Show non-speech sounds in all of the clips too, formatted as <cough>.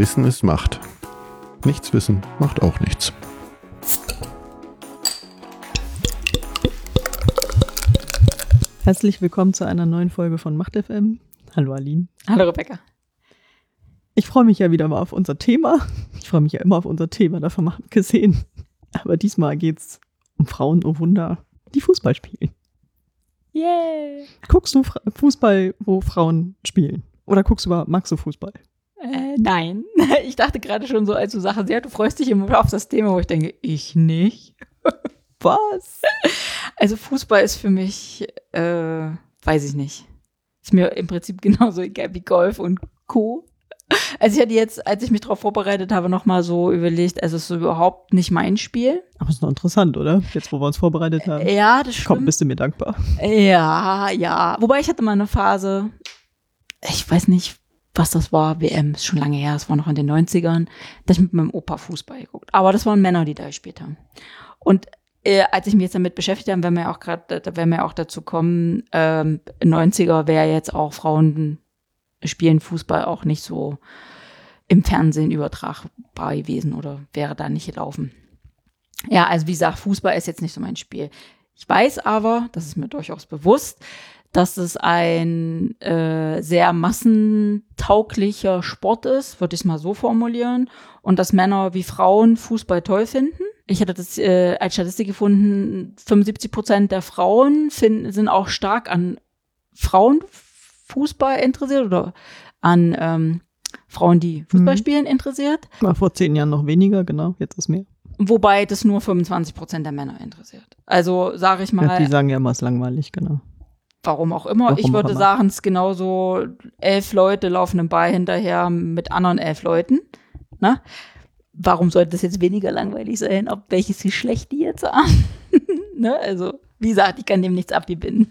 Wissen ist Macht. Nichts wissen macht auch nichts. Herzlich willkommen zu einer neuen Folge von Macht FM. Hallo Aline. Hallo Rebecca. Ich freue mich ja wieder mal auf unser Thema. Ich freue mich ja immer auf unser Thema, davon mal gesehen. Aber diesmal geht es um Frauen, oh Wunder, die Fußball spielen. Yay! Guckst du Fußball, wo Frauen spielen? Oder guckst du magst du Fußball? Äh, nein. <laughs> Ich dachte gerade schon so, als du sagst, ja, du freust dich immer auf das Thema, wo ich denke, ich nicht. <laughs> Was? Also Fußball ist für mich, äh, weiß ich nicht. Ist mir im Prinzip <laughs> genauso egal wie Golf und Co. Also ich hatte jetzt, als ich mich darauf vorbereitet habe, nochmal so überlegt, also es ist überhaupt nicht mein Spiel. Aber ist noch interessant, oder? Jetzt, wo wir uns vorbereitet haben. Ja, das stimmt. Komm, bist du mir dankbar. Ja, ja. Wobei ich hatte mal eine Phase, ich weiß nicht, was das war, WM, ist schon lange her, es war noch in den 90ern, da ich mit meinem Opa Fußball geguckt. Aber das waren Männer, die da gespielt haben. Und äh, als ich mich jetzt damit beschäftigt habe, werden wir auch gerade, werden wir auch dazu kommen, ähm, 90er wäre jetzt auch Frauen spielen Fußball auch nicht so im Fernsehen übertragbar gewesen oder wäre da nicht gelaufen. Ja, also wie gesagt, Fußball ist jetzt nicht so mein Spiel. Ich weiß aber, das ist mir durchaus bewusst, dass es ein äh, sehr massentauglicher Sport ist, würde ich es mal so formulieren, und dass Männer wie Frauen Fußball toll finden. Ich hatte das äh, als Statistik gefunden, 75 Prozent der Frauen finden, sind auch stark an Frauenfußball interessiert oder an ähm, Frauen, die Fußball Mhm. spielen, interessiert. War vor zehn Jahren noch weniger, genau, jetzt ist mehr. Wobei das nur 25 Prozent der Männer interessiert. Also sage ich mal, Ja, die sagen ja immer, es ist langweilig, genau. Warum auch immer. Warum ich würde sagen, es ist genauso, elf Leute laufen im Ball hinterher mit anderen elf Leuten. Ne? Warum sollte das jetzt weniger langweilig sein, ob welches Geschlecht die jetzt haben? <laughs> ne? Also, wie gesagt, ich kann dem nichts abgewinnen.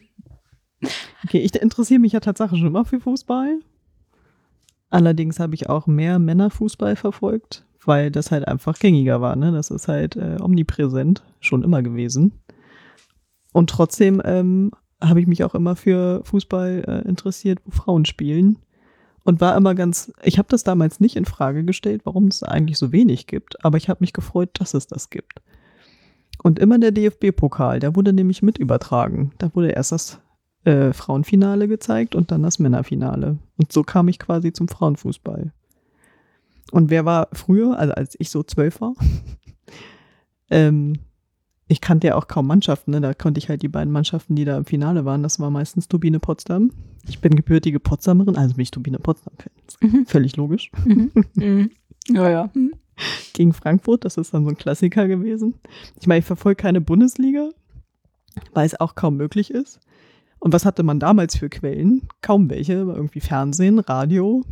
Okay, ich interessiere mich ja tatsächlich schon immer für Fußball. Allerdings habe ich auch mehr Männerfußball verfolgt, weil das halt einfach gängiger war. Ne? Das ist halt äh, omnipräsent, schon immer gewesen. Und trotzdem ähm, habe ich mich auch immer für Fußball äh, interessiert, wo Frauen spielen. Und war immer ganz, ich habe das damals nicht in Frage gestellt, warum es eigentlich so wenig gibt, aber ich habe mich gefreut, dass es das gibt. Und immer der DFB-Pokal, der wurde nämlich mit übertragen. Da wurde erst das äh, Frauenfinale gezeigt und dann das Männerfinale. Und so kam ich quasi zum Frauenfußball. Und wer war früher, also als ich so zwölf war, <laughs> ähm, ich kannte ja auch kaum Mannschaften, ne? da konnte ich halt die beiden Mannschaften, die da im Finale waren, das war meistens Turbine Potsdam. Ich bin gebürtige Potsdamerin, also bin ich Turbine Potsdam-Fan. Mhm. Völlig logisch. Mhm. Ja, ja. Mhm. <laughs> Gegen Frankfurt, das ist dann so ein Klassiker gewesen. Ich meine, ich verfolge keine Bundesliga, weil es auch kaum möglich ist. Und was hatte man damals für Quellen? Kaum welche, irgendwie Fernsehen, Radio,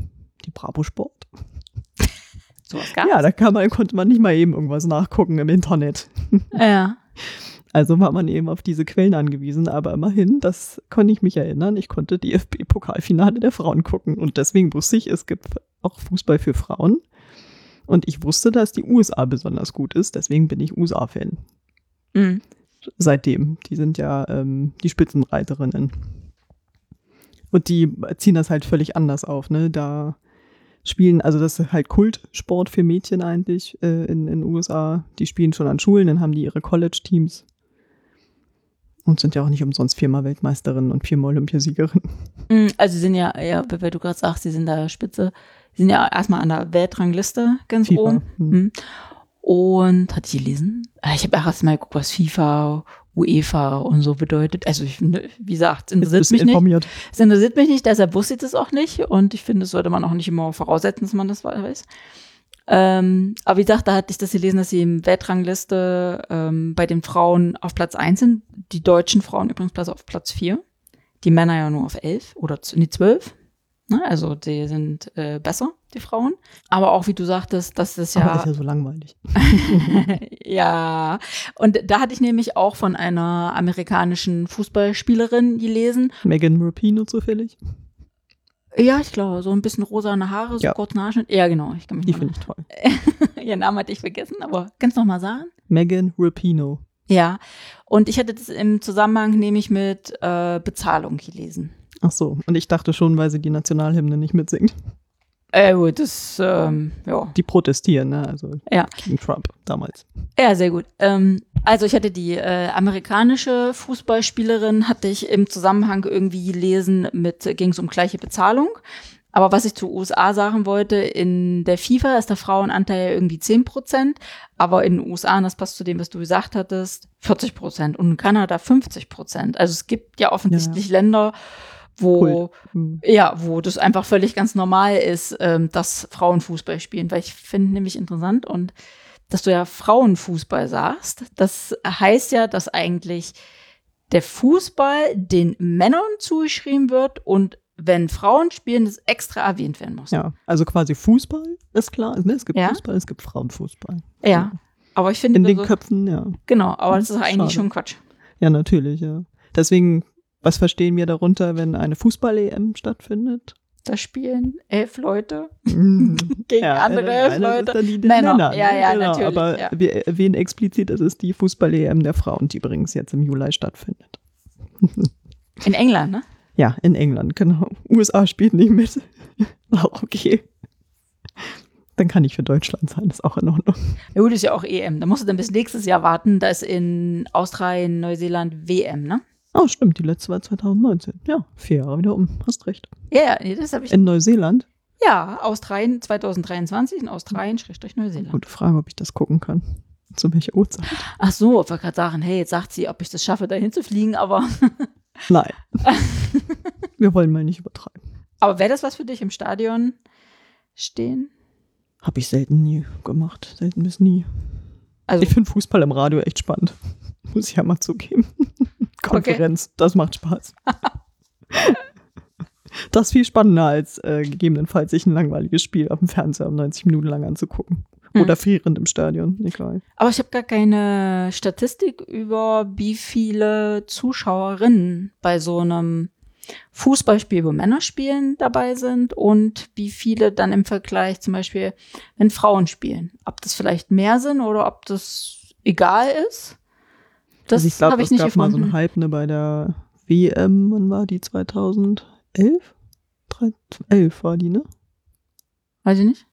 die Bravo Sport. <laughs> Sowas gab's. Ja, da man, konnte man nicht mal eben irgendwas nachgucken im Internet. ja. Also war man eben auf diese Quellen angewiesen, aber immerhin, das konnte ich mich erinnern, ich konnte DFB-Pokalfinale der Frauen gucken und deswegen wusste ich, es gibt auch Fußball für Frauen und ich wusste, dass die USA besonders gut ist, deswegen bin ich USA-Fan. Mhm. Seitdem, die sind ja ähm, die Spitzenreiterinnen. Und die ziehen das halt völlig anders auf, ne, da spielen, also das ist halt Kultsport für Mädchen eigentlich äh, in den USA. Die spielen schon an Schulen, dann haben die ihre College-Teams. Und sind ja auch nicht umsonst viermal Weltmeisterin und viermal Olympiasiegerin. Mhm, Also sie sind ja, ja, weil du gerade sagst, sie sind da Spitze, sie sind ja erstmal an der Weltrangliste ganz FIFA. oben. Hm. Mhm. Und hatte ich gelesen? Äh, Ich habe erst mal geguckt, was FIFA, UEFA und so bedeutet. Also ich, wie gesagt, es interessiert mich nicht. informiert. Es interessiert mich nicht, deshalb wusste ich das auch nicht. Und ich finde, das sollte man auch nicht immer voraussetzen, dass man das weiß. Ähm, aber wie gesagt, da hatte ich das gelesen, dass sie im Weltrangliste ähm, bei den Frauen auf Platz 1 sind. Die deutschen Frauen übrigens auf Platz 4. Die Männer ja nur auf 11 oder nee, 12. Ne? Also die sind äh, besser, die Frauen. Aber auch wie du sagtest, dass das Aber ja das ist ja so langweilig. <laughs> ja, und da hatte ich nämlich auch von einer amerikanischen Fußballspielerin gelesen. Megan Rapinoe zufällig. Ja, ich glaube, so ein bisschen rosane Haare, so Ja. kurz Nachschnitt. Ja, genau, ich kann mich Die finde ich toll. <laughs> Ihren Namen hatte ich vergessen, aber kannst du noch mal sagen? Megan Rapinoe. Ja, und ich hatte das im Zusammenhang nämlich mit äh, Bezahlung gelesen. Ach so, und ich dachte schon, weil sie die Nationalhymne nicht mitsingt. Äh, gut, das, ähm, ja. Die protestieren, ne? Also Ja. gegen Trump damals. Ja, sehr gut. Ähm, also ich hatte die äh, amerikanische Fußballspielerin, hatte ich im Zusammenhang irgendwie gelesen mit, ging es um gleiche Bezahlung. Aber was ich zu USA sagen wollte, in der FIFA ist der Frauenanteil irgendwie 10 Prozent, aber in den USA, und das passt zu dem, was du gesagt hattest, 40 Prozent und in Kanada 50 Prozent. Also es gibt ja offensichtlich Länder, wo. Hm. ja, wo das einfach völlig ganz normal ist, ähm, dass Frauen Fußball spielen, weil ich finde nämlich interessant und dass du ja Frauenfußball sagst, das heißt ja, dass eigentlich der Fußball den Männern zugeschrieben wird und wenn Frauen spielen, das extra erwähnt werden muss. Ja, also quasi Fußball ist klar. Ne? Es gibt Ja. Fußball, es gibt Frauenfußball. Ja. Aber ich finde, In den so- Köpfen, ja. genau, aber das Das ist ist eigentlich schade. schon Quatsch. Ja, natürlich, ja. Deswegen, was verstehen wir darunter, wenn eine Fußball-EM stattfindet? Da spielen elf Leute Mm. <laughs> gegen andere elf ist Leute. die Männer. Männer. Ja, ne? ja, genau. natürlich, Aber ja. wir erwähnen explizit, es ist die Fußball-EM der Frauen, die übrigens jetzt im Juli stattfindet. <laughs> In England, ne? Ja, in England, genau. USA spielt nicht mit. <laughs> Auch okay. Dann kann ich für Deutschland sein, ist auch in Ordnung. Ja gut, ist ja auch EM. Da musst du dann bis nächstes Jahr warten. Da ist in Australien, Neuseeland WM, ne? Oh, stimmt, die letzte war 2019. Ja, vier Jahre wieder um. Hast recht. Ja, ja, nee, das habe ich. In Neuseeland? Ja, Australien 2023 in Australien, Schrägstrich Neuseeland. Gute Frage, ob ich das gucken kann. Zu welcher Uhrzeit? Ach so, ich wollte gerade sagen, hey, jetzt sagt sie, ob ich das schaffe, dahin zu fliegen, aber, <laughs> Nein. <laughs> Wir wollen mal nicht übertreiben. aber wäre das was für dich im Stadion stehen? Habe ich selten nie gemacht. Selten bis nie. Also, Ich finde Fußball im Radio echt spannend. <laughs> Muss ich ja mal zugeben. Konferenz, das macht Spaß. <laughs> das ist viel spannender als äh, gegebenenfalls sich ein langweiliges Spiel auf dem Fernseher um 90 Minuten lang anzugucken. Hm. Oder frierend im Stadion, egal. aber ich habe gar keine Statistik über, wie viele Zuschauerinnen bei so einem Fußballspiel, wo Männer spielen, dabei sind und wie viele dann im Vergleich zum Beispiel, wenn Frauen spielen. Ob das vielleicht mehr sind oder ob das egal ist. Das also ich glaube, habe es ich nicht gab mal so gefunden. einen Hype ne, bei der WM, wann war die? 2011? 11 war die, ne? Weiß ich nicht.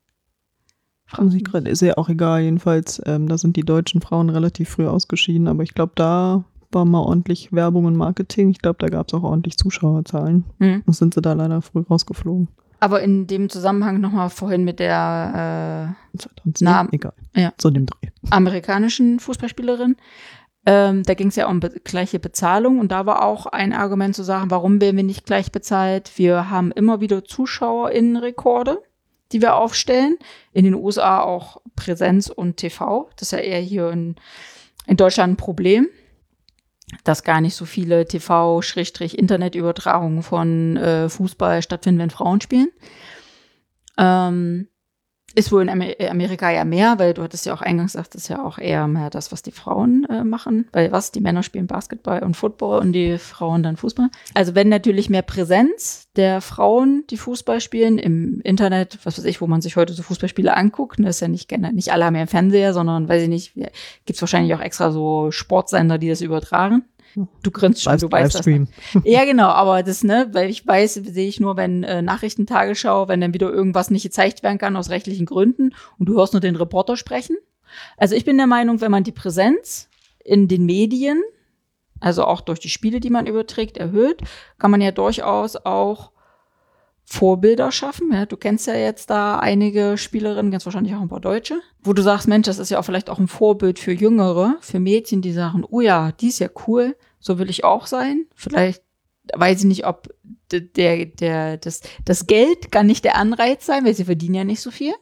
Fragen sich gerade, ist ja auch egal, jedenfalls, ähm, da sind die deutschen Frauen relativ früh ausgeschieden, aber ich glaube, da war mal ordentlich Werbung und Marketing. Ich glaube, da gab es auch ordentlich Zuschauerzahlen. Hm. Und sind sie da leider früh rausgeflogen. Aber in dem Zusammenhang nochmal vorhin mit der 2010, Na, egal. ja. So dem Dreh. äh, amerikanischen Fußballspielerin, ähm, da ging es ja um be gleiche Bezahlung und da war auch ein Argument zu sagen, warum werden wir nicht gleich bezahlt? Wir haben immer wieder ZuschauerInnenrekorde, die wir aufstellen. In den USA auch Präsenz und TV. Das ist ja eher hier in, in Deutschland ein Problem, dass gar nicht so viele TV-Internetübertragungen von äh, Fußball stattfinden, wenn Frauen spielen. Ähm, ist wohl in Amer Amerika ja mehr, weil du hattest ja auch eingangs gesagt, das ist ja auch eher mehr das, was die Frauen äh, machen. Weil was? Die Männer spielen Basketball und Football und die Frauen dann Fußball. Also wenn natürlich mehr Präsenz der Frauen, die Fußball spielen, im Internet, was weiß ich, wo man sich heute so Fußballspiele anguckt, ne, ist ja nicht gerne, nicht alle haben ja einen Fernseher, sondern weiß ich nicht, gibt's wahrscheinlich auch extra so Sportsender, die das übertragen. Du grinst schon, du weißt das. Ne? <laughs> Ja, genau, aber das, ne, weil ich weiß, sehe ich nur, wenn äh, Nachrichtentagesschau, wenn dann wieder irgendwas nicht gezeigt werden kann aus rechtlichen Gründen und du hörst nur den Reporter sprechen. Also ich bin der Meinung, wenn man die Präsenz in den Medien, also auch durch die Spiele, die man überträgt, erhöht, kann man ja durchaus auch Vorbilder schaffen. Ja, du kennst ja jetzt da einige Spielerinnen, ganz wahrscheinlich auch ein paar Deutsche, wo du sagst, Mensch, das ist ja auch vielleicht auch ein Vorbild für Jüngere, für Mädchen, die sagen, oh ja, die ist ja cool, so will ich auch sein. Vielleicht weiß ich nicht, ob der, der, das, das Geld kann nicht der Anreiz sein, weil sie verdienen ja nicht so viel.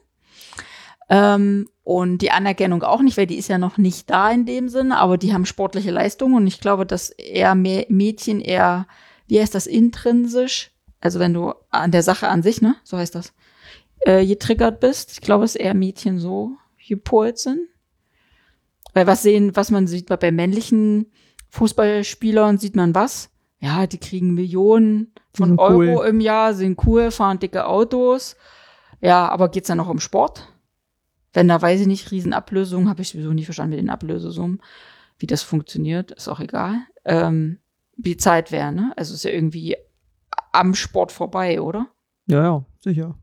Ähm, und die Anerkennung auch nicht, weil die ist ja noch nicht da in dem Sinne, aber die haben sportliche Leistungen und ich glaube, dass eher mehr Mädchen eher, wie heißt das, intrinsisch, also wenn du an der Sache an sich, ne, so heißt das, äh, getriggert bist. Ich glaube, dass eher Mädchen so gepolt sind. Weil was sehen, was man sieht bei männlichen Fußballspielern, sieht man was? Ja, die kriegen Millionen von Euro cool. im Jahr, sind cool, fahren dicke Autos. Ja, aber geht's dann noch um Sport? Wenn da weiß ich nicht, Riesenablösungen, habe ich sowieso nie verstanden mit den Ablösesummen, wie das funktioniert, ist auch egal. Ähm, wie Zeit wäre, ne? Also ist ja irgendwie am Sport vorbei, oder? Ja, ja, sicher.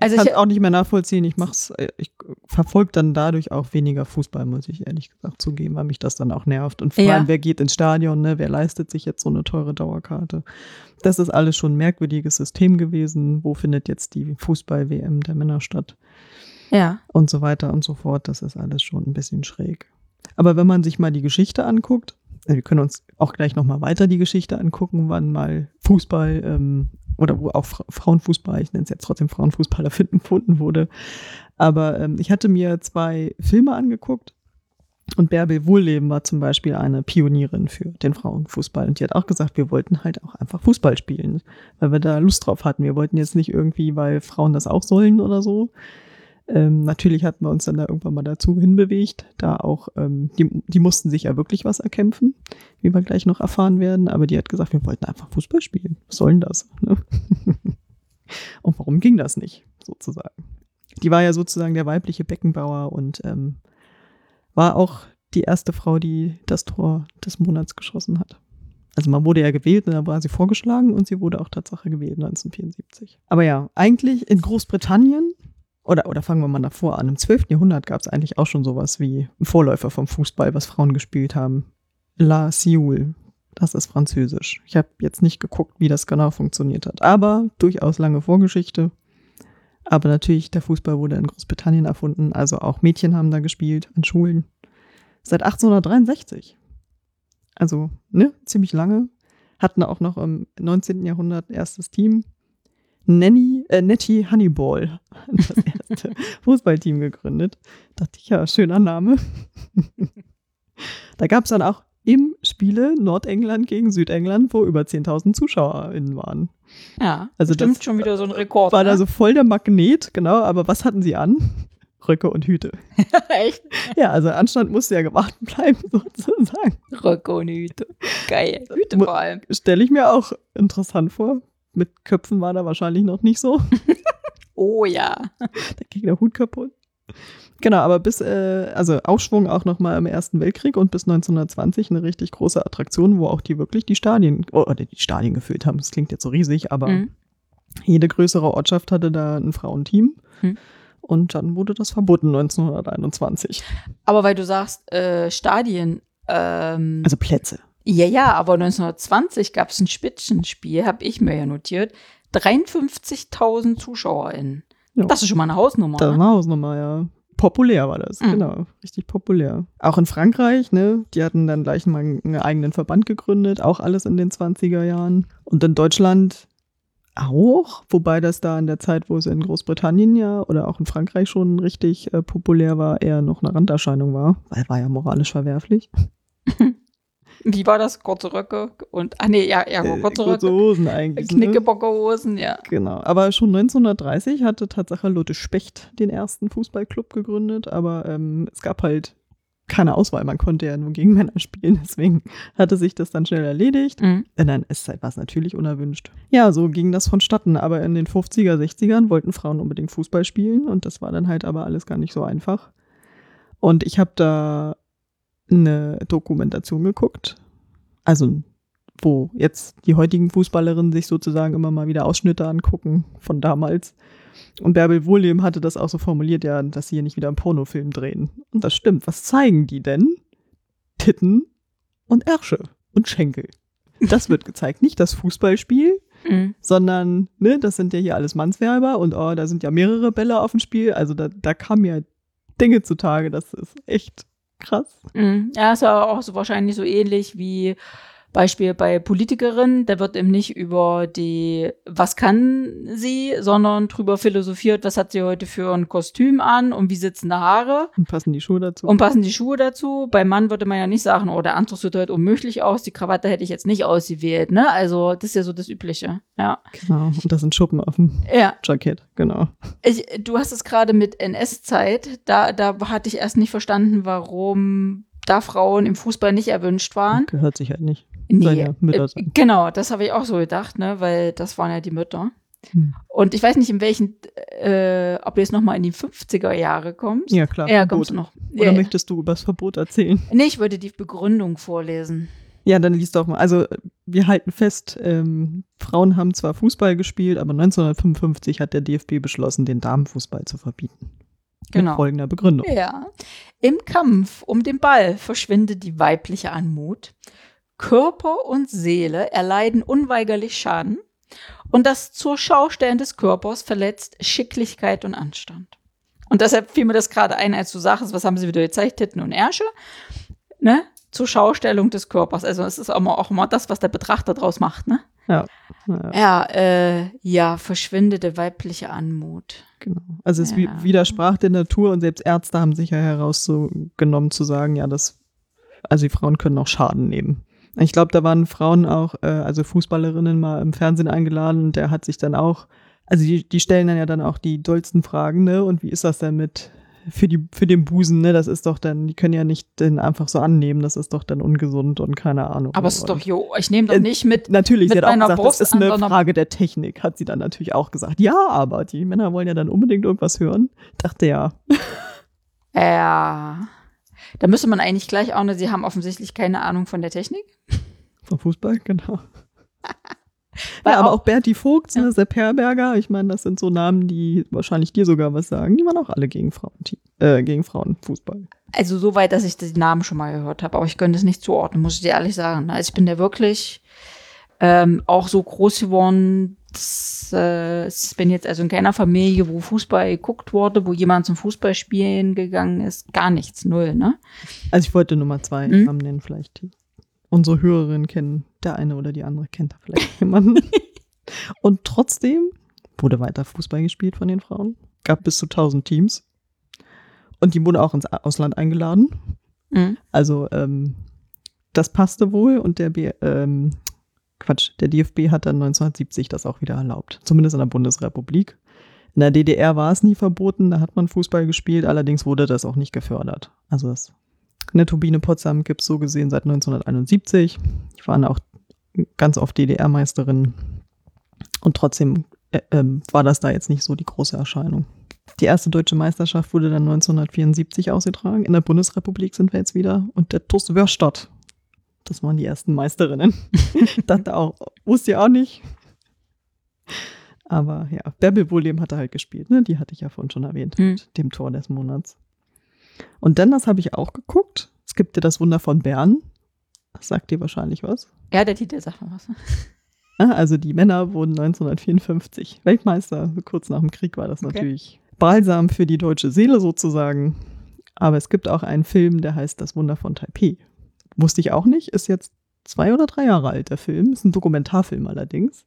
Also kann ich- es auch nicht mehr nachvollziehen. Ich mach's, äh, ich verfolge dann dadurch auch weniger Fußball, muss ich ehrlich gesagt zugeben, weil mich das dann auch nervt. Und vor Ja. allem, wer geht ins Stadion, ne? Wer leistet sich jetzt so eine teure Dauerkarte? Das ist alles schon ein merkwürdiges System gewesen. Wo findet jetzt die Fußball-WM der Männer statt? Ja. und so weiter und so fort. Das ist alles schon ein bisschen schräg. Aber wenn man sich mal die Geschichte anguckt, wir können uns auch gleich nochmal weiter die Geschichte angucken, wann mal Fußball ähm, oder wo auch Fra Frauenfußball, ich nenne es jetzt trotzdem Frauenfußball, erfinden gefunden wurde. Aber ähm, ich hatte mir zwei Filme angeguckt und Bärbel Wohlleben war zum Beispiel eine Pionierin für den Frauenfußball. Und die hat auch gesagt, wir wollten halt auch einfach Fußball spielen, weil wir da Lust drauf hatten. Wir wollten jetzt nicht irgendwie, weil Frauen das auch sollen oder so. Ähm, natürlich hatten wir uns dann da irgendwann mal dazu hinbewegt, da auch, ähm, die, die mussten sich ja wirklich was erkämpfen, wie wir gleich noch erfahren werden, aber die hat gesagt, wir wollten einfach Fußball spielen. Was soll denn das? Ne? <laughs> und warum ging das nicht, sozusagen? Die war ja sozusagen der weibliche Beckenbauer und ähm, war auch die erste Frau, die das Tor des Monats geschossen hat. Also man wurde ja gewählt dann war sie vorgeschlagen und sie wurde auch Tatsache gewählt 1974. Aber ja, eigentlich in Großbritannien oder, oder fangen wir mal davor an. Im 12. Jahrhundert gab es eigentlich auch schon sowas wie ein Vorläufer vom Fußball, was Frauen gespielt haben. La Sioule. Das ist französisch. Ich habe jetzt nicht geguckt, wie das genau funktioniert hat. Aber durchaus lange Vorgeschichte. Aber natürlich, der Fußball wurde in Großbritannien erfunden. Also auch Mädchen haben da gespielt an Schulen. Seit 1863. Also, ne, ziemlich lange. Hatten auch noch im 19. Jahrhundert erstes Team. Nanny, äh, Nettie Honeyball, das <laughs> erste Fußballteam gegründet. Dachte ich, ja, schöner Name. da gab es dann auch im Spiele Nordengland gegen Südengland, wo über 10.000 ZuschauerInnen waren. Ja. Also Bestimmt das schon wieder so ein Rekord. War ne? da so voll der Magnet, genau, aber was hatten sie an? Röcke und Hüte. <laughs> Echt? Ja, also Anstand musste ja gewartet bleiben, <laughs> sozusagen. Röcke und Hüte. Geil. Hüte vor allem. Stelle ich mir auch interessant vor. Mit Köpfen war da wahrscheinlich noch nicht so. <laughs> Oh ja. Da ging der Hut kaputt. Genau, aber bis, äh, also Aufschwung auch nochmal im Ersten Weltkrieg und bis 1920 eine richtig große Attraktion, wo auch die wirklich die Stadien, oh, oder die Stadien gefüllt haben. Das klingt jetzt so riesig, aber Mhm. jede größere Ortschaft hatte da ein Frauenteam. Mhm. Und dann wurde das verboten 1921. Aber weil du sagst, äh, Stadien, ähm, Also Plätze. Ja, ja, aber 1920 gab es ein Spitzenspiel, habe ich mir ja notiert. 53.000 ZuschauerInnen. Ja. Das ist schon mal eine Hausnummer. Da ne? war Hausnummer, ja. Populär war das, Mhm. genau. Richtig populär. Auch in Frankreich, ne? Die hatten dann gleich mal einen eigenen Verband gegründet, auch alles in den 20er Jahren. Und in Deutschland auch, wobei das da in der Zeit, wo es in Großbritannien ja oder auch in Frankreich schon richtig äh, populär war, eher noch eine Randerscheinung war, weil war ja moralisch verwerflich. <laughs> Wie war das? Kurze Röcke und, ah nee, ja, ja, Äh, kurze kurze Röcke. Hosen eigentlich. Ne? Knickebockerhosen, ja. Genau, aber schon 1930 hatte Tatsache Lotte Specht den ersten Fußballclub gegründet, aber ähm, es gab halt keine Auswahl, man konnte ja nur gegen Männer spielen, <laughs> deswegen hatte sich das dann schnell erledigt. Mhm. In der NS-Zeit war es natürlich unerwünscht. Ja, so ging das vonstatten, aber in den 50er, 60ern wollten Frauen unbedingt Fußball spielen und das war dann halt aber alles gar nicht so einfach. Und ich habe da eine Dokumentation geguckt, also wo jetzt die heutigen Fußballerinnen sich sozusagen immer mal wieder Ausschnitte angucken von damals. Und Bärbel Wohlleben hatte das auch so formuliert, ja, dass sie hier nicht wieder einen Pornofilm drehen. Und das stimmt. Was zeigen die denn? Titten und Ärsche und Schenkel. Das wird gezeigt. Nicht das Fußballspiel, Mhm. sondern, ne, das sind ja hier alles Mannswerber und oh, da sind ja mehrere Bälle auf dem Spiel. Also da, da kamen ja Dinge zutage. Das ist echt krass. Mhm. Ja, ist ja auch so wahrscheinlich so ähnlich wie Beispiel bei Politikerinnen. Da wird eben nicht über die, was kann sie, sondern drüber philosophiert, was hat sie heute für ein Kostüm an und wie sitzen die Haare Und passen die Schuhe dazu. und passen die Schuhe dazu. Beim Mann würde man ja nicht sagen, oh, der Anzug sieht heute unmöglich aus, die Krawatte hätte ich jetzt nicht ausgewählt, ne? Also, das ist ja so das Übliche, ja. genau. Und das sind Schuppen auf dem Ja, Jackett, genau. Ich, du hast es gerade mit NS-Zeit. Da, da hatte ich erst nicht verstanden, warum da Frauen im Fußball nicht erwünscht waren. Gehört sich halt nicht. Ja Mütter äh, sein. genau, das habe ich auch so gedacht, ne, weil das waren ja die Mütter. Hm. Und ich weiß nicht, in welchen, äh, ob du jetzt noch mal in die 50er Jahre kommst. Ja, klar. Ja, kommst du noch. Oder Ja, möchtest du über das Verbot erzählen? nee, ich würde die Begründung vorlesen. Ja, dann liest doch mal. Also wir halten fest, ähm, Frauen haben zwar Fußball gespielt, aber 1955 hat der DFB beschlossen, den Damenfußball zu verbieten. Genau. Mit folgender Begründung. Ja. Im Kampf um den Ball verschwindet die weibliche Anmut. Körper und Seele erleiden unweigerlich Schaden. Und das zur Schaustellen des Körpers verletzt Schicklichkeit und Anstand. Und deshalb fiel mir das gerade ein, als du sagst, was haben sie wieder gezeigt, Titten und Ärsche, ne? Zur Schaustellung des Körpers. Also es ist auch immer, auch immer das, was der Betrachter draus macht, ne? Ja. ja. Ja, äh, ja, verschwindete weibliche Anmut. Genau. Also es Ja. widersprach der Natur und selbst Ärzte haben sich ja herausgenommen zu sagen, ja, das, also die Frauen können auch Schaden nehmen. Ich glaube, da waren Frauen auch, äh, also Fußballerinnen mal im Fernsehen eingeladen und der hat sich dann auch, also die, die stellen dann ja dann auch die dollsten Fragen, ne? Und wie ist das denn mit für die für den Busen, ne? Das ist doch dann, die können ja nicht den einfach so annehmen, das ist doch dann ungesund und keine Ahnung. Aber es ist doch, jo, ich nehme doch Äh, nicht mit. Natürlich, sie mit hat auch gesagt, Brust das ist eine Frage der Technik, hat sie dann natürlich auch gesagt. Ja, aber die Männer wollen ja dann unbedingt irgendwas hören. Dachte ja. <laughs> Ja. Da müsste man eigentlich gleich auch, ne, sie haben offensichtlich keine Ahnung von der Technik. Vom Fußball, genau. <laughs> Weil ja, aber auch- auch Berti Vogt, ne, Sepp Herberger, ich meine, das sind so Namen, die wahrscheinlich dir sogar was sagen. Die waren auch alle gegen Frauen, äh, gegen Frauenfußball. Also so weit, dass ich den Namen schon mal gehört habe, aber ich könnte es nicht zuordnen, muss ich dir ehrlich sagen. Also ich bin da wirklich ähm, auch so groß geworden. Das, äh, ich bin jetzt also in keiner Familie, wo Fußball geguckt wurde, wo jemand zum Fußballspielen gegangen ist. Gar nichts, null, ne? Also ich wollte Nummer zwei Mhm. Namen nennen, vielleicht die. Unsere Hörerinnen kennen, der eine oder die andere kennt da vielleicht jemanden. <laughs> Und trotzdem wurde weiter Fußball gespielt von den Frauen. Gab bis zu 1000 Teams. Und die wurde auch ins Ausland eingeladen. Mhm. Also ähm, das passte wohl und der B ähm, Quatsch, der DFB hat dann 1970 das auch wieder erlaubt. Zumindest in der Bundesrepublik. In der DDR war es nie verboten, da hat man Fußball gespielt, allerdings wurde das auch nicht gefördert. Also das eine Turbine Potsdam gibt es so gesehen seit 1971. Die waren auch ganz oft DDR-Meisterin. Und trotzdem äh, ähm, war das da jetzt nicht so die große Erscheinung. Die erste deutsche Meisterschaft wurde dann 1974 ausgetragen. In der Bundesrepublik sind wir jetzt wieder. Und der TuS Wörstadt. Das waren die ersten Meisterinnen. <laughs> Dachte auch, wusste ich auch nicht. Aber ja, Bärbel Wohlem hatte halt gespielt, ne? Die hatte ich ja vorhin schon erwähnt, Mhm. mit dem Tor des Monats. Und dann, das habe ich auch geguckt. Es gibt ja das Wunder von Bern. Das sagt dir wahrscheinlich was. Ja, der Titel sagt mal was. <laughs> Ah, Also die Männer wurden 1954 Weltmeister. Kurz nach dem Krieg war das Okay. natürlich Balsam für die deutsche Seele sozusagen. Aber es gibt auch einen Film, der heißt Das Wunder von Taipei. Wusste ich auch nicht. Ist jetzt zwei oder drei Jahre alt, der Film. Ist ein Dokumentarfilm allerdings.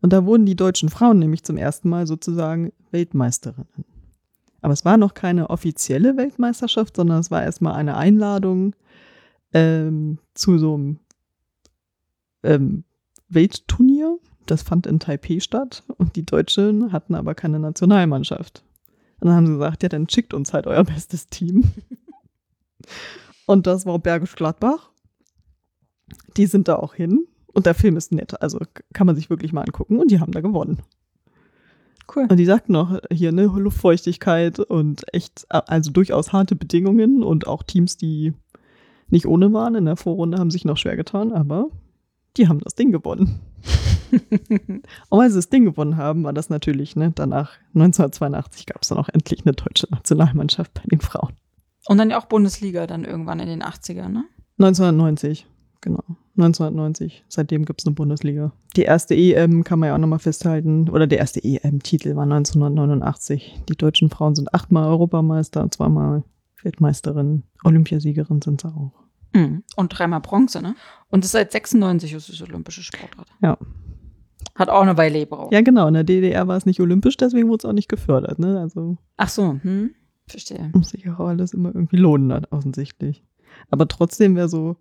Und da wurden die deutschen Frauen nämlich zum ersten Mal sozusagen Weltmeisterinnen. Aber es war noch keine offizielle Weltmeisterschaft, sondern es war erstmal eine Einladung ähm, zu so einem ähm, Weltturnier. Das fand in Taipei statt und die Deutschen hatten aber keine Nationalmannschaft. Und dann haben sie gesagt, ja, dann schickt uns halt euer bestes Team. <laughs> und das war Bergisch Gladbach. Die sind da auch hin und der Film ist nett, also kann man sich wirklich mal angucken und die haben da gewonnen. Cool. Und die sagten noch hier, ne, Luftfeuchtigkeit und echt, also durchaus harte Bedingungen und auch Teams, die nicht ohne waren in der Vorrunde, haben sich noch schwer getan, aber die haben das Ding gewonnen. <laughs> Und weil sie das Ding gewonnen haben, war das natürlich, ne, danach 1982 gab es dann auch endlich eine deutsche Nationalmannschaft bei den Frauen. Und dann ja auch Bundesliga dann irgendwann in den 80ern, ne? 1990, genau. 1990. Seitdem gibt es eine Bundesliga. Die erste EM kann man ja auch nochmal festhalten. Oder der erste EM-Titel war 1989. Die deutschen Frauen sind achtmal Europameister, zweimal Weltmeisterin, Olympiasiegerin sind sie auch. Mhm. Und dreimal Bronze, ne? Und seit 96 ist das olympische Sportart. Ja. Hat auch eine Weile gebraucht. Ja, genau. In der DDR war es nicht olympisch, deswegen wurde es auch nicht gefördert. Ne? Also Ach so, hm? Verstehe. muss sich auch alles immer irgendwie lohnen, dann offensichtlich. Aber trotzdem wäre so,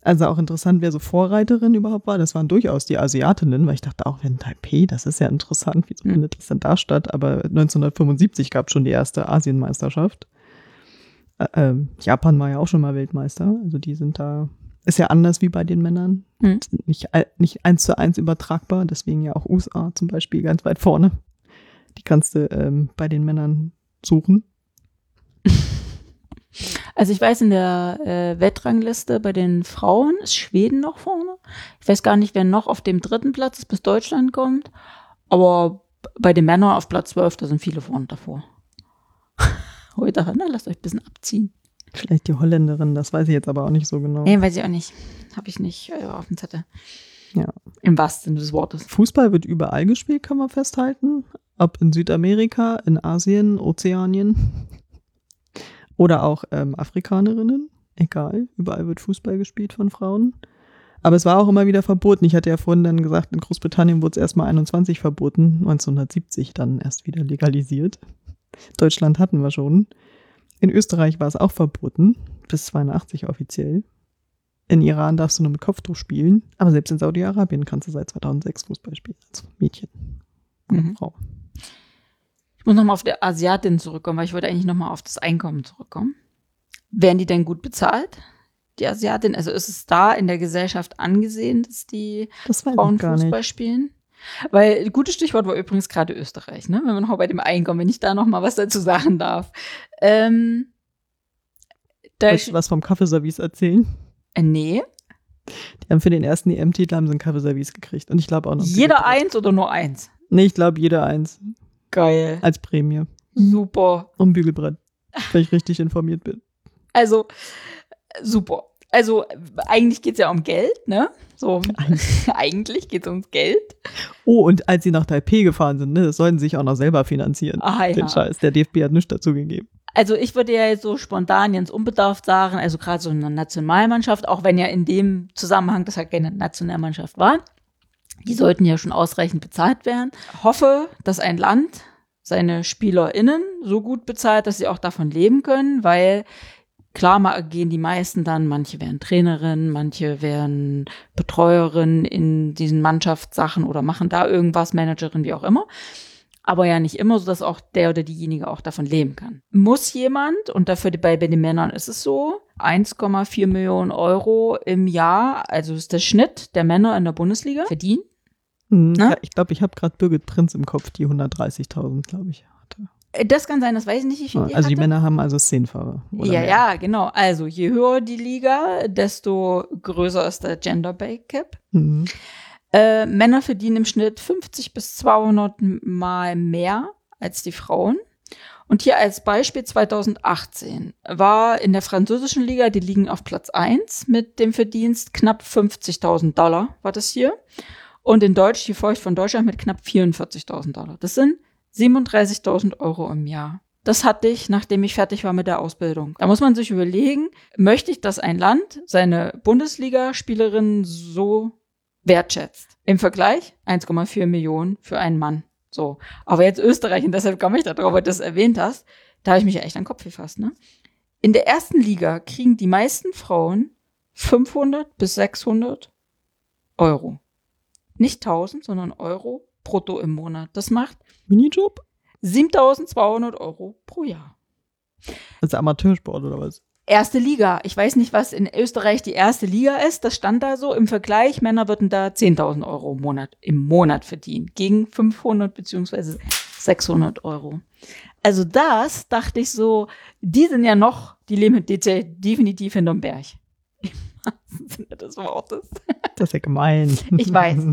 also auch interessant, wer so Vorreiterin überhaupt war. Das waren durchaus die Asiatinnen, weil ich dachte auch, wenn Taipei, das ist ja interessant, wieso Hm. findet das denn da statt? Aber 1975 gab es schon die erste Asienmeisterschaft. Ä- ähm, Japan war ja auch schon mal Weltmeister, also die sind da, ist ja anders wie bei den Männern. Hm. Sind Nicht, nicht eins zu eins übertragbar, deswegen ja auch USA zum Beispiel ganz weit vorne. Die kannst du ähm, bei den Männern suchen. <laughs> Also ich weiß, in der äh, Weltrangliste bei den Frauen ist Schweden noch vorne. Ich weiß gar nicht, wer noch auf dem dritten Platz ist, bis Deutschland kommt. Aber bei den Männern auf Platz 12, da sind viele vorne davor. <laughs> Heute, na, lasst euch ein bisschen abziehen. Vielleicht die Holländerin, das weiß ich jetzt aber auch nicht so genau. Nee, weiß ich auch nicht. Habe ich nicht äh, auf dem Zettel. Ja. Im wahrsten Sinne des Wortes. Fußball wird überall gespielt, kann man festhalten. Ob in Südamerika, in Asien, Ozeanien <laughs> oder auch ähm, Afrikanerinnen. Egal, überall wird Fußball gespielt von Frauen. Aber es war auch immer wieder verboten. Ich hatte ja vorhin dann gesagt, in Großbritannien wurde es erstmal 21 verboten, 1970 dann erst wieder legalisiert. Deutschland hatten wir schon. In Österreich war es auch verboten, bis 82 offiziell. In Iran darfst du nur mit Kopftuch spielen, aber selbst in Saudi-Arabien kannst du seit 2006 Fußball spielen, als Mädchen Mhm. Frau. Ich muss nochmal auf der Asiatin zurückkommen, weil ich wollte eigentlich nochmal auf das Einkommen zurückkommen. Werden die denn gut bezahlt? Die Asiatin, also ist es da in der Gesellschaft angesehen, dass die Das Frauen Fußball spielen? Weil, gutes Stichwort war übrigens gerade Österreich, ne? Wenn wir noch bei dem Einkommen, wenn ich da noch mal was dazu sagen darf. Ähm, da Willst du was vom Kaffeeservice erzählen? äh, nee, Die haben für den ersten EM-Titel haben sie ein Kaffeeservice gekriegt. Und ich glaube auch noch. jeder eins oder nur eins? Nee, ich glaube jeder eins. Geil. Als Prämie. Super. Und Bügelbrett. Wenn ich richtig informiert bin. Also, super. Also, eigentlich geht's ja um Geld, ne? So, eigentlich <laughs> geht's ums Geld. Oh, und als sie nach Taipei gefahren sind, ne, das sollten sie sich auch noch selber finanzieren. Ah, ja. Den Scheiß. Der DFB hat nichts dazu gegeben. Also ich würde ja jetzt so spontan jetzt unbedarft sagen, also gerade so eine Nationalmannschaft, auch wenn ja in dem Zusammenhang das halt keine Nationalmannschaft war, die sollten ja schon ausreichend bezahlt werden. Hoffe, dass ein Land seine SpielerInnen so gut bezahlt, dass sie auch davon leben können, weil klar gehen die meisten dann, manche werden Trainerin, manche werden Betreuerin in diesen Mannschaftssachen oder machen da irgendwas, Managerin, wie auch immer aber ja nicht immer, so dass auch der oder diejenige auch davon leben kann. Muss jemand, und dafür bei, den Männern ist es so, 1,4 Millionen Euro im Jahr, also ist der Schnitt der Männer in der Bundesliga, verdienen. Hm, Na? ja, ich glaube, ich habe gerade Birgit Prinz im Kopf, die 130.000, glaube ich, hatte. Äh, Das kann sein, das weiß ich nicht, viel die also die hatte. Männer haben also oder Ja, mehr. ja, genau. Also je höher die Liga, desto größer ist der Gender Pay Cap. Mhm. Äh, Männer verdienen im Schnitt 50 bis 200 Mal mehr als die Frauen. Und hier als Beispiel 2018 war in der französischen Liga, die liegen auf Platz 1 mit dem Verdienst knapp 50.000 Dollar, war das hier. Und in Deutsch, die Feucht von Deutschland mit knapp 44.000 Dollar. Das sind 37.000 Euro im Jahr. Das hatte ich, nachdem ich fertig war mit der Ausbildung. Da muss man sich überlegen, möchte ich, dass ein Land seine Bundesliga-Spielerinnen so wertschätzt? Im Vergleich 1,4 Millionen für einen Mann. So. Aber jetzt Österreich, und deshalb komme ich da drauf, weil du das erwähnt hast, da habe ich mich ja echt an den Kopf gefasst, ne? In der ersten Liga kriegen die meisten Frauen 500 bis 600 Euro. Nicht 1000, sondern Euro brutto im Monat. Das macht Minijob? 7200 Euro pro Jahr. Also Amateursport oder was? Erste Liga. Ich weiß nicht, was in Österreich die erste Liga ist. Das stand da so. Im Vergleich, Männer würden da 10.000 Euro im Monat, im Monat verdienen. Gegen 500 beziehungsweise 600 Euro. Also das dachte ich so, die sind ja noch, die leben de- definitiv hinterm Berg. Im wahrsten Sinne des Wortes. Das ist ja gemein. Ich weiß. <laughs>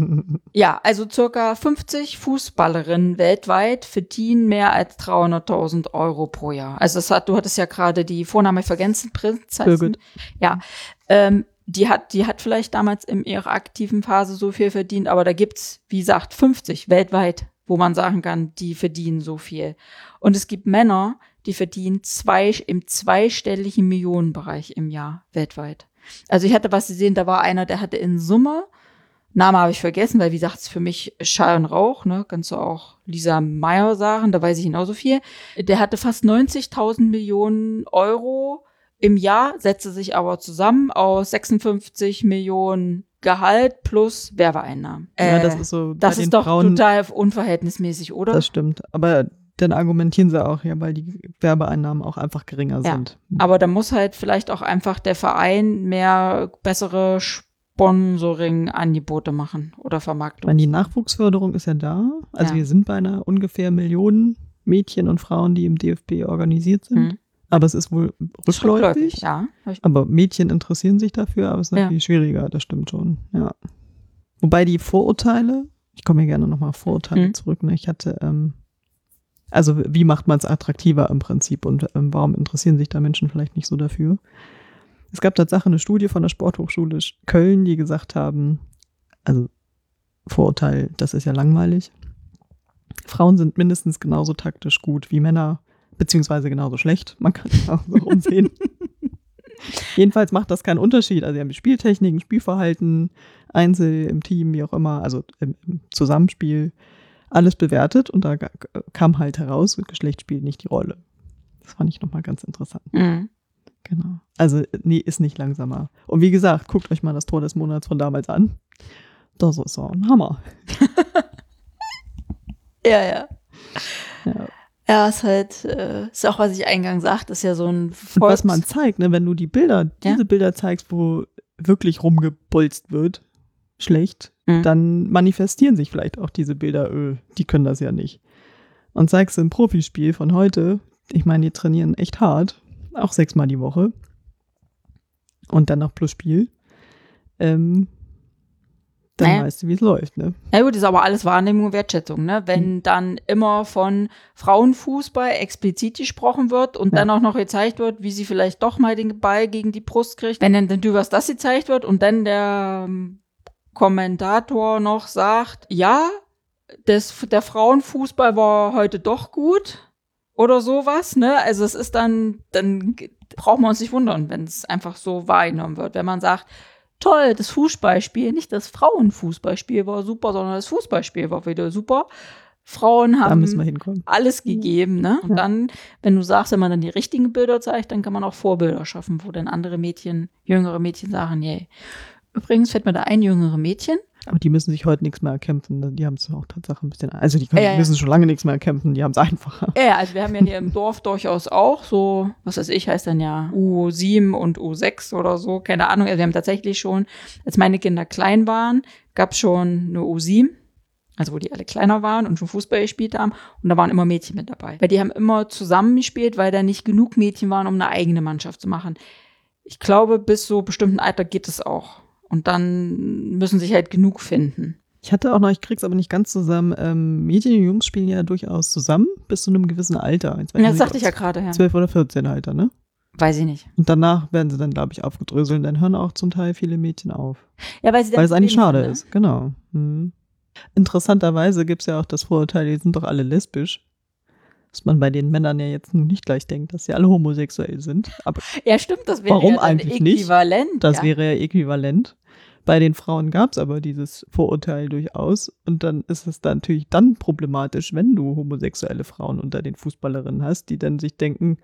Ja, also circa 50 Fußballerinnen weltweit verdienen mehr als 300.000 Euro pro Jahr. Also das hat, du hattest ja gerade die Vorname vergessen, Prinz. heißt Birgit. sie. Ja, ähm, die hat, die hat vielleicht damals in ihrer aktiven Phase so viel verdient, aber da gibt's, wie gesagt, 50 weltweit, wo man sagen kann, die verdienen so viel. Und es gibt Männer, die verdienen zwei, im zweistelligen Millionenbereich im Jahr weltweit. Also ich hatte was gesehen, da war einer, der hatte in Summe, Name habe ich vergessen, weil wie gesagt, es für mich Schall und Rauch, ne? Kannst du auch Lisa Meyer sagen, da weiß ich genauso viel. Der hatte fast 90.000 Millionen Euro im Jahr, setzte sich aber zusammen aus 56 Millionen Gehalt plus Werbeeinnahmen. ja, Äh, das ist so. das ist doch total unverhältnismäßig, oder? Das stimmt. Aber dann argumentieren sie auch, ja, weil die Werbeeinnahmen auch einfach geringer Ja. sind. Aber da muss halt vielleicht auch einfach der Verein mehr bessere Sponsoring-Angebote machen oder Vermarktung. meine, die Nachwuchsförderung ist ja da. Also Ja. wir sind bei einer ungefähr Millionen Mädchen und Frauen, die im DFB organisiert sind. Hm. Aber es ist wohl rückläufig. Ja. hab ich- Aber Mädchen interessieren sich dafür, aber es ist Ja. natürlich schwieriger, das stimmt schon. Ja. Wobei die Vorurteile, ich komme hier gerne nochmal auf Vorurteile Mhm. zurück. Ne? Ich hatte, ähm, also wie macht man es attraktiver im Prinzip und ähm, warum interessieren sich da Menschen vielleicht nicht so dafür? Es gab tatsächlich eine Studie von der Sporthochschule Sch- Köln, die gesagt haben, also Vorurteil, das ist ja langweilig. Frauen sind mindestens genauso taktisch gut wie Männer, beziehungsweise genauso schlecht. Man kann es auch so <laughs> rumsehen. Jedenfalls macht das keinen Unterschied. Also sie haben die Spieltechniken, Spielverhalten, Einzel, im Team, wie auch immer, also im, im Zusammenspiel, alles bewertet und da kam halt heraus, Geschlecht spielt nicht die Rolle. Das fand ich nochmal ganz interessant. Mhm. Genau. Also, nee, ist nicht langsamer. Und wie gesagt, guckt euch mal das Tor des Monats von damals an. Das ist so ein Hammer. <laughs> Ja, ja. Ja. Ja, ist halt, äh, ist auch, was ich eingangs sagte, ist ja so ein Und Volks was man zeigt, ne, wenn du die Bilder, Ja. diese Bilder zeigst, wo wirklich rumgepolzt wird, schlecht, Mhm. dann manifestieren sich vielleicht auch diese Bilder, öh, die können das ja nicht. Und zeigst du im Profispiel von heute, ich meine, die trainieren echt hart, auch sechsmal die Woche. Und dann noch plus Spiel. Ähm, dann Naja. weißt du, wie es läuft, ne? Na gut, ist aber alles Wahrnehmung und Wertschätzung, ne? Wenn Mhm. dann immer von Frauenfußball explizit gesprochen wird und Ja. dann auch noch gezeigt wird, wie sie vielleicht doch mal den Ball gegen die Brust kriegt, wenn dann dann über das gezeigt wird und dann der ähm, Kommentator noch sagt, ja, das, der Frauenfußball war heute doch gut oder sowas, ne? Also es ist dann, dann braucht man uns nicht wundern, wenn es einfach so wahrgenommen wird. Wenn man sagt, toll, das Fußballspiel, nicht das Frauenfußballspiel war super, sondern das Fußballspiel war wieder super. Frauen wir haben alles gegeben, ne? Und Ja. dann, wenn du sagst, wenn man dann die richtigen Bilder zeigt, dann kann man auch Vorbilder schaffen, wo dann andere Mädchen, jüngere Mädchen sagen, yay. Übrigens fällt mir da ein jüngere Mädchen. Aber die müssen sich heute nichts mehr erkämpfen. ne? Die haben es auch tatsächlich ein bisschen. Also die können, Ja, ja, ja. müssen schon lange nichts mehr erkämpfen, die haben es einfacher. Ja, also wir haben ja hier im <laughs> Dorf durchaus auch so, was weiß ich, heißt dann ja U7 und U6 oder so, keine Ahnung. Also wir haben tatsächlich schon, als meine Kinder klein waren, gab es schon eine U7, also wo die alle kleiner waren und schon Fußball gespielt haben. Und da waren immer Mädchen mit dabei. Weil die haben immer zusammengespielt, weil da nicht genug Mädchen waren, um eine eigene Mannschaft zu machen. Ich glaube, bis so bestimmten Alter geht es auch. Und dann müssen sich halt genug finden. Ich hatte auch noch, ich krieg's aber nicht ganz zusammen, ähm, Mädchen und Jungs spielen ja durchaus zusammen bis zu einem gewissen Alter. Jetzt das nicht, sagte ich ja gerade, ja. 12 oder 14 Alter, ne? Weiß ich nicht. Und danach werden sie dann, glaube ich, aufgedröselt. Dann hören auch zum Teil viele Mädchen auf. Ja, weil sie Weil es eigentlich schade haben, ne? ist, genau. Mhm. Interessanterweise gibt's ja auch das Vorurteil, die sind doch alle lesbisch. Dass man bei den Männern ja jetzt nun nicht gleich denkt, dass sie alle homosexuell sind. Aber Ja, stimmt, das wäre Warum ja eigentlich nicht? äquivalent. Das ja. wäre ja äquivalent. Bei den Frauen gab es aber dieses Vorurteil durchaus. Und dann ist es dann natürlich dann problematisch, wenn du homosexuelle Frauen unter den Fußballerinnen hast, die dann sich denken,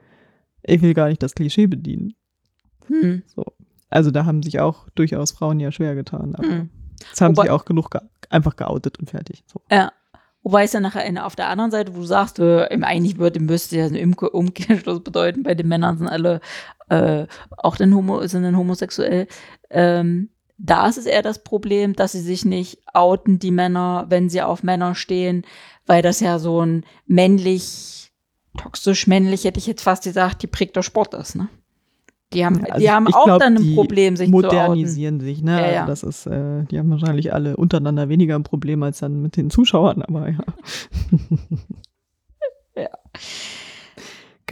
ich will gar nicht das Klischee bedienen. Hm. Also da haben sich auch durchaus Frauen ja schwer getan. Aber Hm. es haben Wobei- sich auch genug ge einfach geoutet und fertig. So. Ja. Wobei es ja nachher eine- auf der anderen Seite, wo du sagst, äh, im- eigentlich würde, müsste ja ein Umke- Umkehrschluss bedeuten, bei den Männern sind alle äh, auch den Homo, sind dann homosexuell. Ähm, da ist es eher das Problem, dass sie sich nicht outen, die Männer, wenn sie auf Männer stehen, weil das ja so ein männlich, toxisch männlich, hätte ich jetzt fast gesagt, geprägter Sport ist, ne? Die haben, Also die haben auch glaub, dann ein die Problem, sich zu outen. modernisieren sich, ne? Ja, ja. Also das ist, äh, die haben wahrscheinlich alle untereinander weniger ein Problem als dann mit den Zuschauern, aber ja. Ja. <laughs>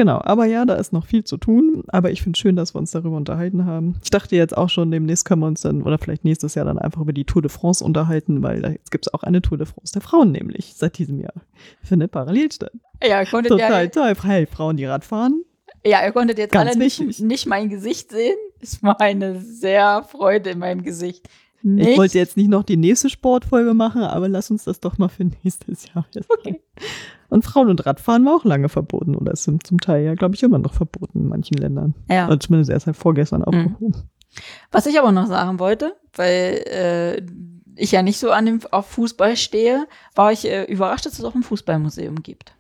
Genau, aber ja, da ist noch viel zu tun. Aber ich finde es schön, dass wir uns darüber unterhalten haben. Ich dachte jetzt auch schon, demnächst können wir uns dann, oder vielleicht nächstes Jahr dann einfach über die Tour de France unterhalten, weil da jetzt gibt es auch eine Tour de France der Frauen nämlich seit diesem Jahr. Findet parallel statt. Ja, ihr konntet Total ja, toll. Hey, Frauen, die Radfahren. Ja, ihr konntet jetzt alle nicht, nicht mein Gesicht sehen. Es war eine sehr Freude in meinem Gesicht. Ich Nicht? wollte jetzt nicht noch die nächste Sportfolge machen, aber lass uns das doch mal für <laughs> nächstes Jahr. jetzt Okay. Und Frauen und Radfahren war auch lange verboten oder ist zum Teil ja, glaube ich, immer noch verboten in manchen Ländern. Ja. Oder zumindest erst seit vorgestern Mhm. aufgehoben. Was ich aber noch sagen wollte, weil äh, ich ja nicht so an dem, auf Fußball stehe, war ich äh, überrascht, dass es auch ein Fußballmuseum gibt.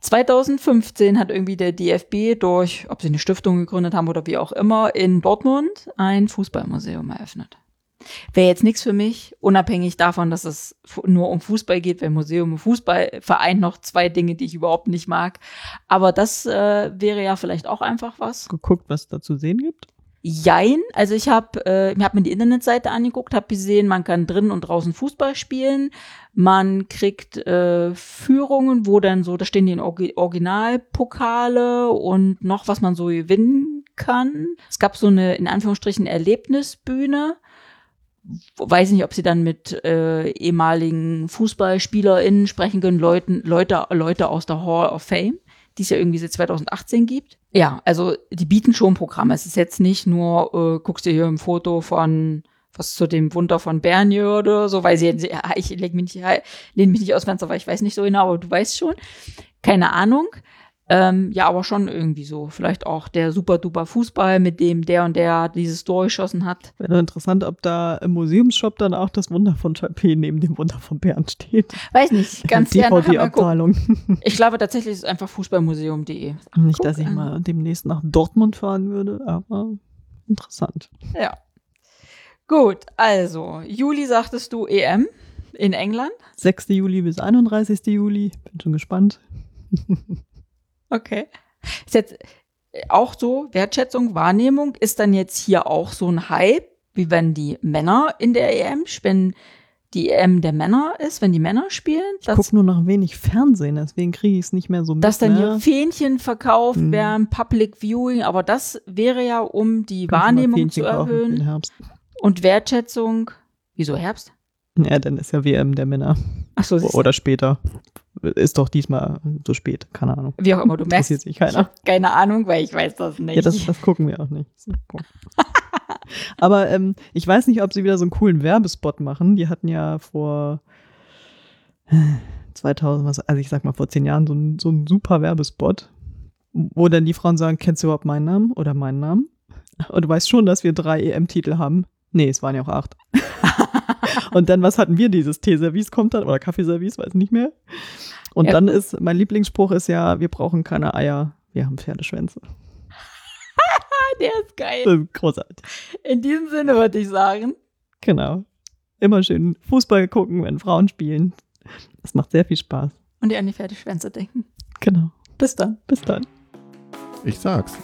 2015 hat irgendwie der DFB durch, ob sie eine Stiftung gegründet haben oder wie auch immer, in Dortmund ein Fußballmuseum eröffnet. Wäre jetzt nichts für mich, unabhängig davon, dass es nur um Fußball geht, weil Museum und Fußball vereint noch zwei Dinge, die ich überhaupt nicht mag. Aber das äh, wäre ja vielleicht auch einfach was. Geguckt, was es da zu sehen gibt. Jein, also ich habe äh, ich hab mir die Internetseite angeguckt, habe gesehen, man kann drinnen und draußen Fußball spielen. Man kriegt äh, Führungen, wo dann so, da stehen die Orgi- Originalpokale und noch was man so gewinnen kann. Es gab so eine in Anführungsstrichen Erlebnisbühne. Weiß nicht, ob sie dann mit äh, ehemaligen FußballspielerInnen sprechen können, Leuten, Leute, Leute aus der Hall of Fame, die es ja irgendwie seit 2018 gibt. Ja, also die bieten schon Programme. Es ist jetzt nicht nur, äh, guckst dir hier ein Foto von was zu dem Wunder von Bernie oder so, weil sie, ja, ich leg mich lehne mich nicht aus Fenster, weil ich weiß nicht so genau, aber du weißt schon. Keine Ahnung. Ähm, ja, aber schon irgendwie so. Vielleicht auch der super duper Fußball, mit dem der und der dieses Tor geschossen hat. Wäre interessant, ob da im Museumsshop dann auch das Wunder von Chappé neben dem Wunder von Bernd steht. Weiß nicht, <laughs> ganz gerne. DVD-Abteilung. <laughs> Ich glaube tatsächlich ist es einfach fußballmuseum.de. Nicht, Guck dass ich an. mal demnächst nach Dortmund fahren würde, aber interessant. Ja. Gut, also, Juli sagtest du EM in England. 6. Juli bis 31. Juli. Bin schon gespannt. <laughs> Okay. Ist jetzt auch so, Wertschätzung, Wahrnehmung, ist dann jetzt hier auch so ein Hype, wie wenn die Männer in der EM, wenn die EM der Männer ist, wenn die Männer spielen, Ich gucke nur noch wenig Fernsehen, deswegen kriege ich es nicht mehr so mit. dass dann ne? hier Fähnchen verkauft Mhm. werden, Public Viewing, aber das wäre ja, um die Kann Wahrnehmung zu erhöhen und Wertschätzung. Wieso Herbst? Ja, dann ist ja WM der Männer. Ach so. Oder später. Ist doch diesmal so spät, keine Ahnung. wie auch immer, du merkst, sich ich keiner. keine Ahnung, weil ich weiß das nicht. Ja, das, das gucken wir auch nicht. <laughs> Aber ähm, ich weiß nicht, ob sie wieder so einen coolen Werbespot machen. Die hatten ja vor 2000, was, also ich sag mal vor zehn Jahren so einen, so einen super Werbespot, wo dann die Frauen sagen, kennst du überhaupt meinen Namen oder meinen Namen? Und du weißt schon, dass wir drei EM-Titel haben. Nee, es waren ja auch acht. Und dann, was hatten wir? Dieses Teeservice kommt dann oder Kaffeeservice, weiß nicht mehr. Und Ja, dann ist, mein Lieblingsspruch ist ja, wir brauchen keine Eier, wir haben Pferdeschwänze. <laughs> der ist geil. Das ist großartig. In diesem Sinne würde ich sagen, Genau. Immer schön Fußball gucken, wenn Frauen spielen. Das macht sehr viel Spaß. und ihr an die Pferdeschwänze denken. Genau. Bis dann. Bis dann. Ich sag's.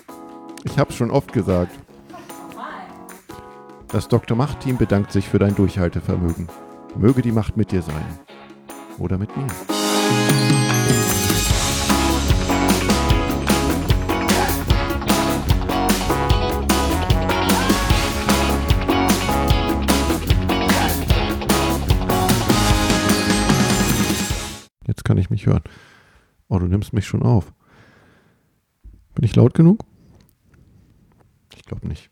Ich hab's schon oft gesagt. Das Dr. Macht-Team bedankt sich für dein Durchhaltevermögen. Möge die Macht mit dir sein. Oder mit mir. Jetzt kann ich mich hören. Oh, du nimmst mich schon auf. Bin ich laut genug? Ich glaube nicht.